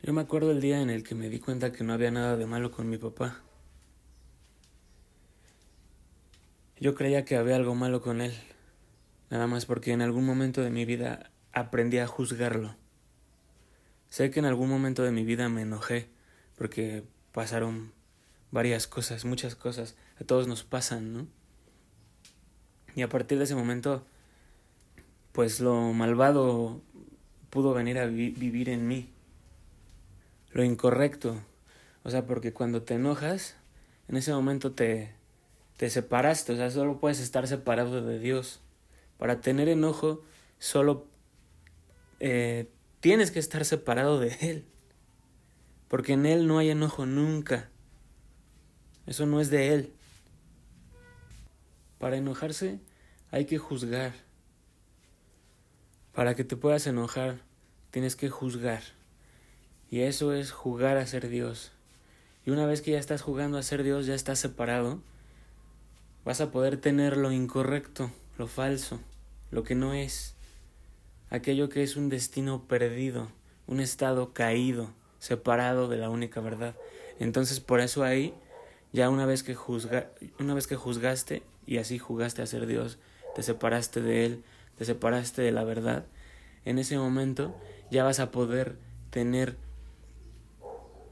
Yo me acuerdo el día en el que me di cuenta que no había nada de malo con mi papá. Yo creía que había algo malo con él, nada más porque en algún momento de mi vida aprendí a juzgarlo. Sé que en algún momento de mi vida me enojé porque pasaron varias cosas, muchas cosas, a todos nos pasan, ¿no? Y a partir de ese momento, pues lo malvado pudo venir a vivir en mí lo incorrecto. O sea, porque cuando te enojas, en ese momento te, te separaste, o sea, solo puedes estar separado de Dios. Para tener enojo, solo eh, tienes que estar separado de Él. Porque en Él no hay enojo nunca. Eso no es de Él. Para enojarse hay que juzgar. Para que te puedas enojar, tienes que juzgar. Y eso es jugar a ser Dios. Y una vez que ya estás jugando a ser Dios, ya estás separado, vas a poder tener lo incorrecto, lo falso, lo que no es, aquello que es un destino perdido, un estado caído, separado de la única verdad. Entonces por eso ahí, ya una vez que, juzga, una vez que juzgaste y así jugaste a ser Dios, te separaste de Él, te separaste de la verdad, en ese momento ya vas a poder tener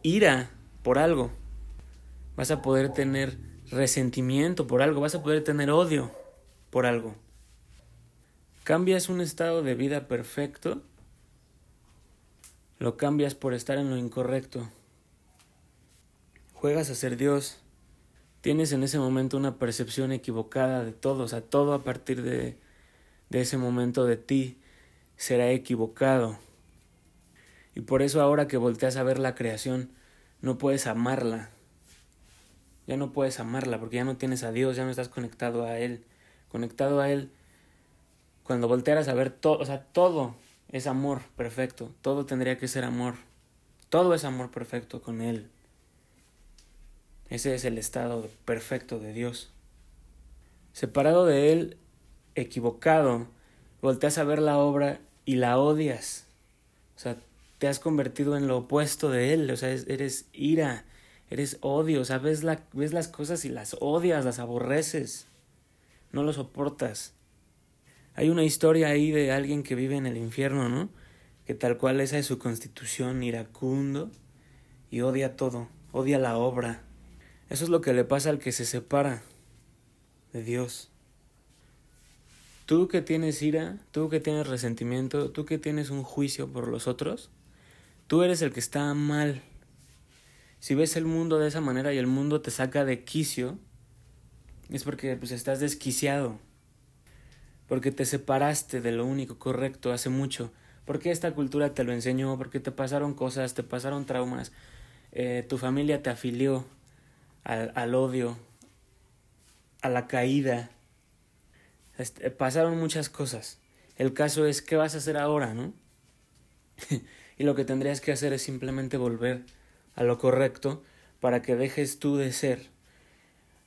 ira por algo, vas a poder tener resentimiento por algo, vas a poder tener odio por algo. Cambias un estado de vida perfecto, lo cambias por estar en lo incorrecto. Juegas a ser Dios, tienes en ese momento una percepción equivocada de todo, o sea, todo a partir de, de ese momento de ti será equivocado. Y por eso ahora que volteas a ver la creación, no puedes amarla. Ya no puedes amarla porque ya no tienes a Dios, ya no estás conectado a Él. Conectado a Él, cuando voltearas a ver todo, o sea, todo es amor perfecto, todo tendría que ser amor. Todo es amor perfecto con Él. Ese es el estado perfecto de Dios. Separado de Él, equivocado, volteas a ver la obra y la odias. O sea, te has convertido en lo opuesto de él, o sea, eres ira, eres odio, o sea, ves, la, ves las cosas y las odias, las aborreces, no lo soportas. Hay una historia ahí de alguien que vive en el infierno, ¿no? Que tal cual esa es su constitución, iracundo, y odia todo, odia la obra. Eso es lo que le pasa al que se separa de Dios. Tú que tienes ira, tú que tienes resentimiento, tú que tienes un juicio por los otros, Tú eres el que está mal. Si ves el mundo de esa manera y el mundo te saca de quicio, es porque pues estás desquiciado. Porque te separaste de lo único correcto hace mucho. Porque esta cultura te lo enseñó, porque te pasaron cosas, te pasaron traumas, eh, tu familia te afilió al, al odio, a la caída. Este, pasaron muchas cosas. El caso es, ¿qué vas a hacer ahora, no? y lo que tendrías que hacer es simplemente volver a lo correcto para que dejes tú de ser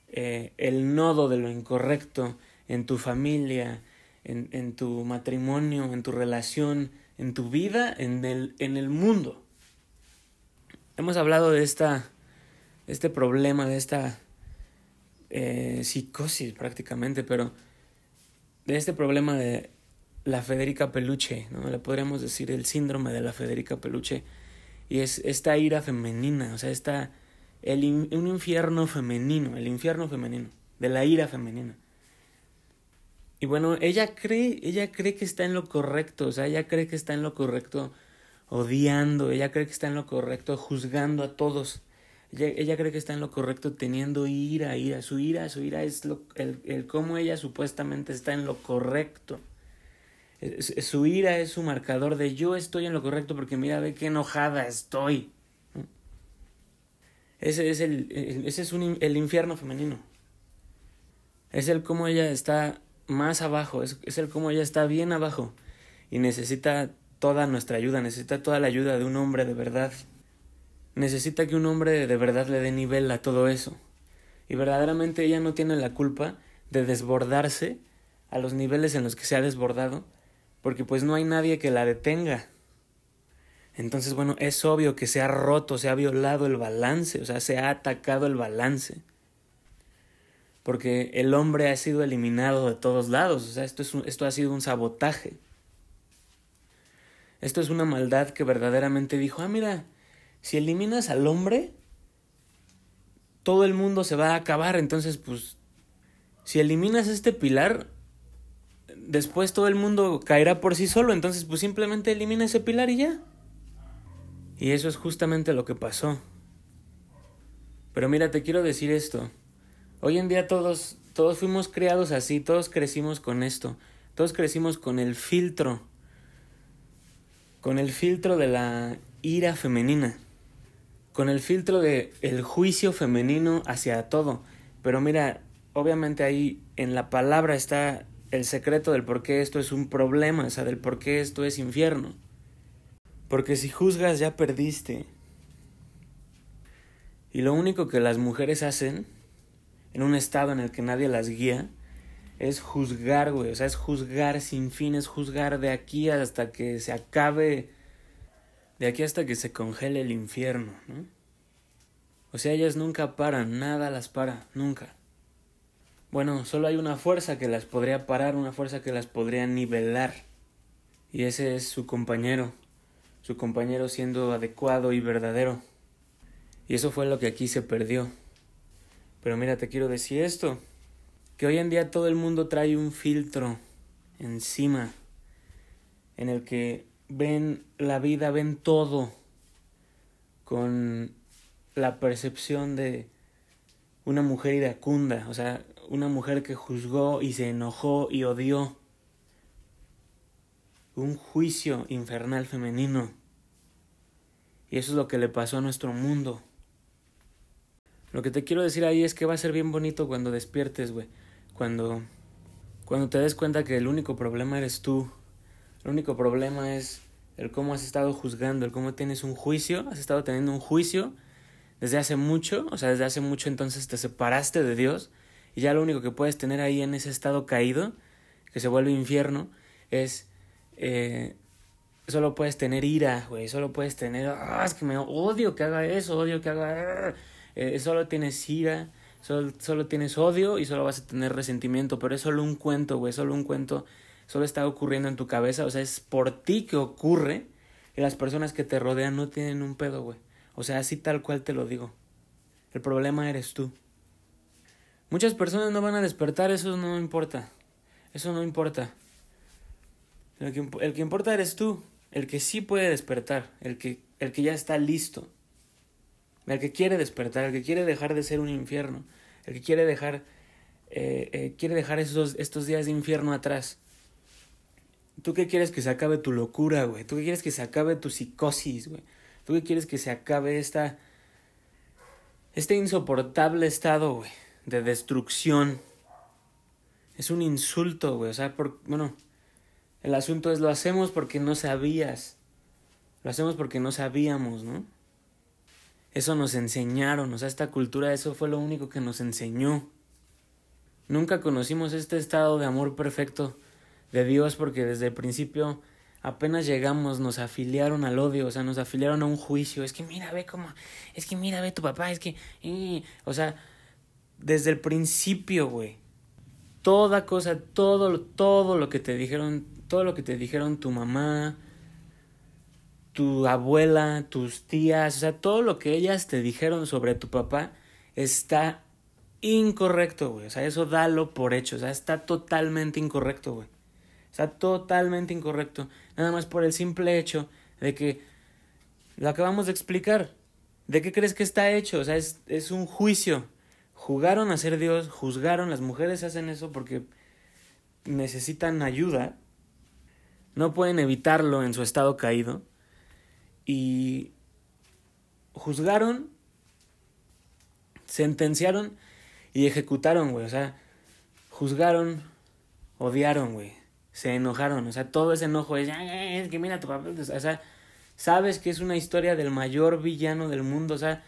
eh, el nodo de lo incorrecto en tu familia, en, en, tu matrimonio, en tu relación, en tu vida, en el, en el mundo. Hemos hablado de esta, este problema, de esta eh, psicosis prácticamente, pero de este problema de la Federica Peluche, ¿no? Le podríamos decir el síndrome de la Federica Peluche. Y es esta ira femenina, o sea, está el un infierno femenino, el infierno femenino, de la ira femenina. Y bueno, ella cree, ella cree que está en lo correcto, o sea, ella cree que está en lo correcto odiando, ella cree que está en lo correcto juzgando a todos. Ella, ella cree que está en lo correcto teniendo ira, ira, su ira, su ira es lo, el, el cómo ella supuestamente está en lo correcto su ira es su marcador de yo estoy en lo correcto porque mira, ve qué enojada estoy. Ese es el, ese es un, el infierno femenino. Es el cómo ella está más abajo, es, es el cómo ella está bien abajo y necesita toda nuestra ayuda, necesita toda la ayuda de un hombre de verdad. Necesita que un hombre de verdad le dé nivel a todo eso. Y verdaderamente ella no tiene la culpa de desbordarse a los niveles en los que se ha desbordado porque pues no hay nadie que la detenga. Entonces, bueno, es obvio que se ha roto, se ha violado el balance, o sea, se ha atacado el balance. Porque el hombre ha sido eliminado de todos lados, o sea, esto, es esto ha sido un sabotaje. Esto es una maldad que verdaderamente dijo, ah, mira, si eliminas al hombre, todo el mundo se va a acabar, entonces, pues, si eliminas este pilar, después todo el mundo caerá por sí solo, entonces, pues simplemente elimina ese pilar y ya. Y eso es justamente lo que pasó. Pero mira, te quiero decir esto. Hoy en día todos, todos fuimos criados así, todos crecimos con esto, todos crecimos con el filtro, con el filtro de la ira femenina, con el filtro de el juicio femenino hacia todo. Pero mira, obviamente ahí en la palabra está el secreto del por qué esto es un problema, o sea, del por qué esto es infierno. Porque si juzgas ya perdiste. Y lo único que las mujeres hacen, en un estado en el que nadie las guía, es juzgar, güey. O sea, es juzgar sin fin, es juzgar de aquí hasta que se acabe, de aquí hasta que se congele el infierno, ¿no? O sea, ellas nunca paran, nada las para, nunca. Bueno, solo hay una fuerza que las podría parar, una fuerza que las podría nivelar. Y ese es su compañero, su compañero siendo adecuado y verdadero. Y eso fue lo que aquí se perdió. Pero mira, te quiero decir esto, que hoy en día todo el mundo trae un filtro encima en el que ven la vida, ven todo con la percepción de una mujer iracunda, o sea, una mujer que juzgó y se enojó y odió un juicio infernal femenino. Y eso es lo que le pasó a nuestro mundo. Lo que te quiero decir ahí es que va a ser bien bonito cuando despiertes, güey. Cuando, cuando te des cuenta que el único problema eres tú. El único problema es el cómo has estado juzgando, el cómo tienes un juicio. Has estado teniendo un juicio desde hace mucho. O sea, desde hace mucho entonces te separaste de Dios. Y ya lo único que puedes tener ahí en ese estado caído, que se vuelve infierno, es eh, solo puedes tener ira, güey, solo puedes tener, ah, es que me odio que haga eso, odio que haga, eh, solo tienes ira, solo, solo tienes odio y solo vas a tener resentimiento, pero es solo un cuento, güey, solo un cuento, solo está ocurriendo en tu cabeza, o sea, es por ti que ocurre y las personas que te rodean no tienen un pedo, güey, o sea, así tal cual te lo digo, el problema eres tú. Muchas personas no van a despertar, eso no importa, eso no importa. El que, el que importa eres tú, el que sí puede despertar, el que, el que ya está listo, el que quiere despertar, el que quiere dejar de ser un infierno, el que quiere dejar, eh, eh, quiere dejar esos, estos días de infierno atrás. ¿Tú qué quieres que se acabe tu locura, güey? ¿Tú qué quieres que se acabe tu psicosis, güey? ¿Tú qué quieres que se acabe esta, este insoportable estado, güey, de destrucción? Es un insulto, güey, o sea, por, bueno, el asunto es lo hacemos porque no sabías. Lo hacemos porque no sabíamos, ¿no? Eso nos enseñaron, o sea, esta cultura, eso fue lo único que nos enseñó. Nunca conocimos este estado de amor perfecto de Dios porque desde el principio apenas llegamos nos afiliaron al odio, o sea, nos afiliaron a un juicio. Es que mira, ve cómo, es que mira, ve tu papá, es que, o sea, desde el principio, güey. Toda cosa, todo, todo lo que te dijeron todo lo que te dijeron tu mamá, tu abuela, tus tías, o sea, todo lo que ellas te dijeron sobre tu papá está incorrecto, güey. O sea, eso dalo por hecho. O sea, está totalmente incorrecto, güey. Está totalmente incorrecto. Nada más por el simple hecho de que lo acabamos de explicar. ¿De qué crees que está hecho? O sea, es, es un juicio. Jugaron a ser Dios, juzgaron, las mujeres hacen eso porque necesitan ayuda no pueden evitarlo en su estado caído. Y juzgaron, sentenciaron y ejecutaron, güey. O sea, juzgaron, odiaron, güey. Se enojaron. O sea, todo ese enojo es, es que mira tu papá. O sea, sabes que es una historia del mayor villano del mundo. O sea,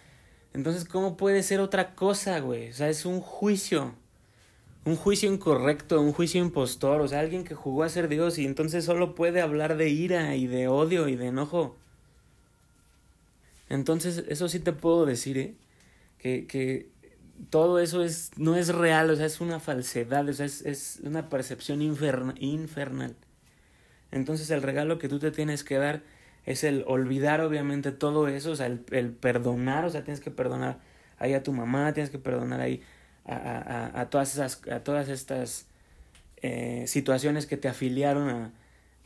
entonces, ¿cómo puede ser otra cosa, güey? O sea, es un juicio un juicio incorrecto, un juicio impostor, o sea, alguien que jugó a ser Dios y entonces solo puede hablar de ira y de odio y de enojo. Entonces, eso sí te puedo decir, ¿eh? Que, que todo eso es, no es real, o sea, es una falsedad, o sea, es, es una percepción infernal. Entonces, el regalo que tú te tienes que dar es el olvidar, obviamente, todo eso, o sea, el, el perdonar, o sea, tienes que perdonar ahí a tu mamá, tienes que perdonar ahí a, a, a todas esas, a todas estas eh, situaciones que te afiliaron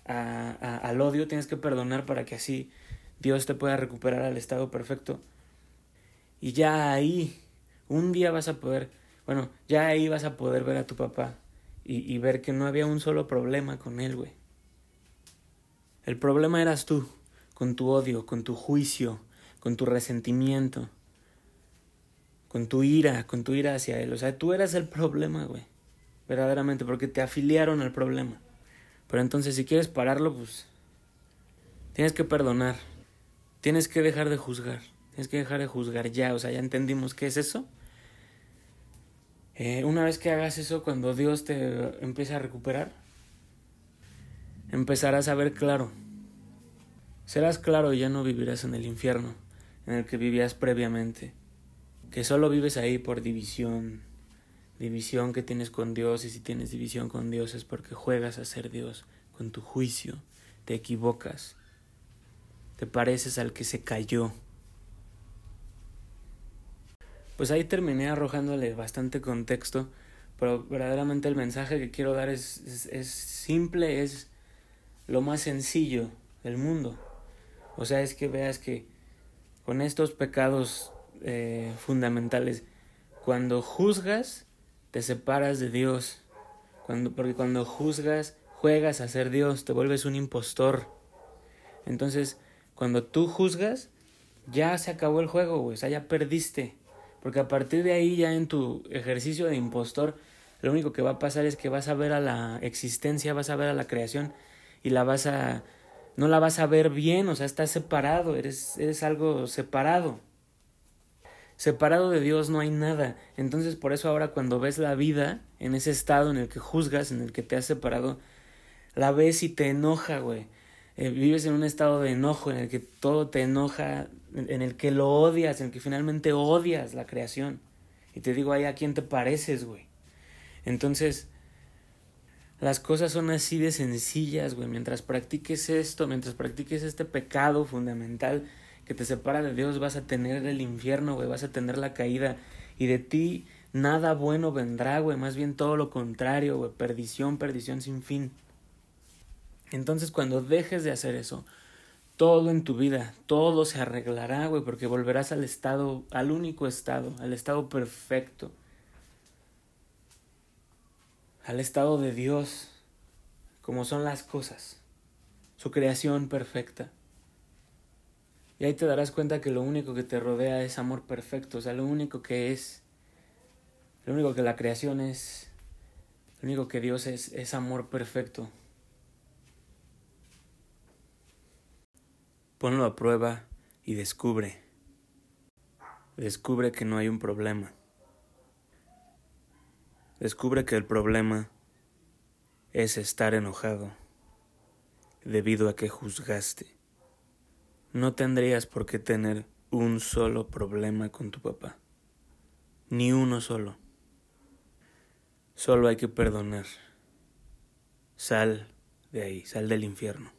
a, al odio, tienes que perdonar para que así Dios te pueda recuperar al estado perfecto. Y ya ahí, un día vas a poder, bueno, ya ahí vas a poder ver a tu papá y, y ver que no había un solo problema con él, güey. El problema eras tú, con tu odio, con tu juicio, con tu resentimiento, con tu ira, con tu ira hacia él. O sea, tú eras el problema, güey verdaderamente, porque te afiliaron al problema. Pero entonces si quieres pararlo, pues tienes que perdonar, tienes que dejar de juzgar, tienes que dejar de juzgar ya, o sea, ya entendimos qué es eso. Eh, una vez que hagas eso, cuando Dios te empiece a recuperar, empezarás a ver claro. Serás claro y ya no vivirás en el infierno en el que vivías previamente, que solo vives ahí por división, división que tienes con Dios y si tienes división con Dios es porque juegas a ser Dios con tu juicio, te equivocas, te pareces al que se cayó. Pues ahí terminé arrojándole bastante contexto, pero verdaderamente el mensaje que quiero dar es, es, simple, es lo más sencillo del mundo. O sea, es que veas que con estos pecados eh, fundamentales, cuando juzgas, te separas de Dios. Cuando, porque cuando juzgas, juegas a ser Dios, te vuelves un impostor. Entonces, cuando tú juzgas, ya se acabó el juego, o sea, ya perdiste. Porque a partir de ahí, ya en tu ejercicio de impostor, lo único que va a pasar es que vas a ver a la existencia, vas a ver a la creación y la vas a no la vas a ver bien, o sea, estás separado, eres eres algo separado. Separado de Dios no hay nada. Entonces por eso ahora cuando ves la vida en ese estado en el que juzgas, en el que te has separado, la ves y te enoja, güey. Eh, vives en un estado de enojo en el que todo te enoja, en el que lo odias, en el que finalmente odias la creación. Y te digo, ahí a quién te pareces, güey. Entonces, las cosas son así de sencillas, güey. Mientras practiques esto, mientras practiques este pecado fundamental, que te separa de Dios, vas a tener el infierno, güey, vas a tener la caída. Y de ti nada bueno vendrá, güey, más bien todo lo contrario, güey, perdición, perdición sin fin. Entonces cuando dejes de hacer eso, todo en tu vida, todo se arreglará, güey, porque volverás al estado, al único estado, al estado perfecto, al estado de Dios, como son las cosas, su creación perfecta. Y ahí te darás cuenta que lo único que te rodea es amor perfecto, o sea, lo único que es, lo único que la creación es, lo único que Dios es, es amor perfecto. Ponlo a prueba y descubre, descubre que no hay un problema. Descubre que el problema es estar enojado debido a que juzgaste. No tendrías por qué tener un solo problema con tu papá. Ni uno solo. Solo hay que perdonar. Sal de ahí, sal del infierno.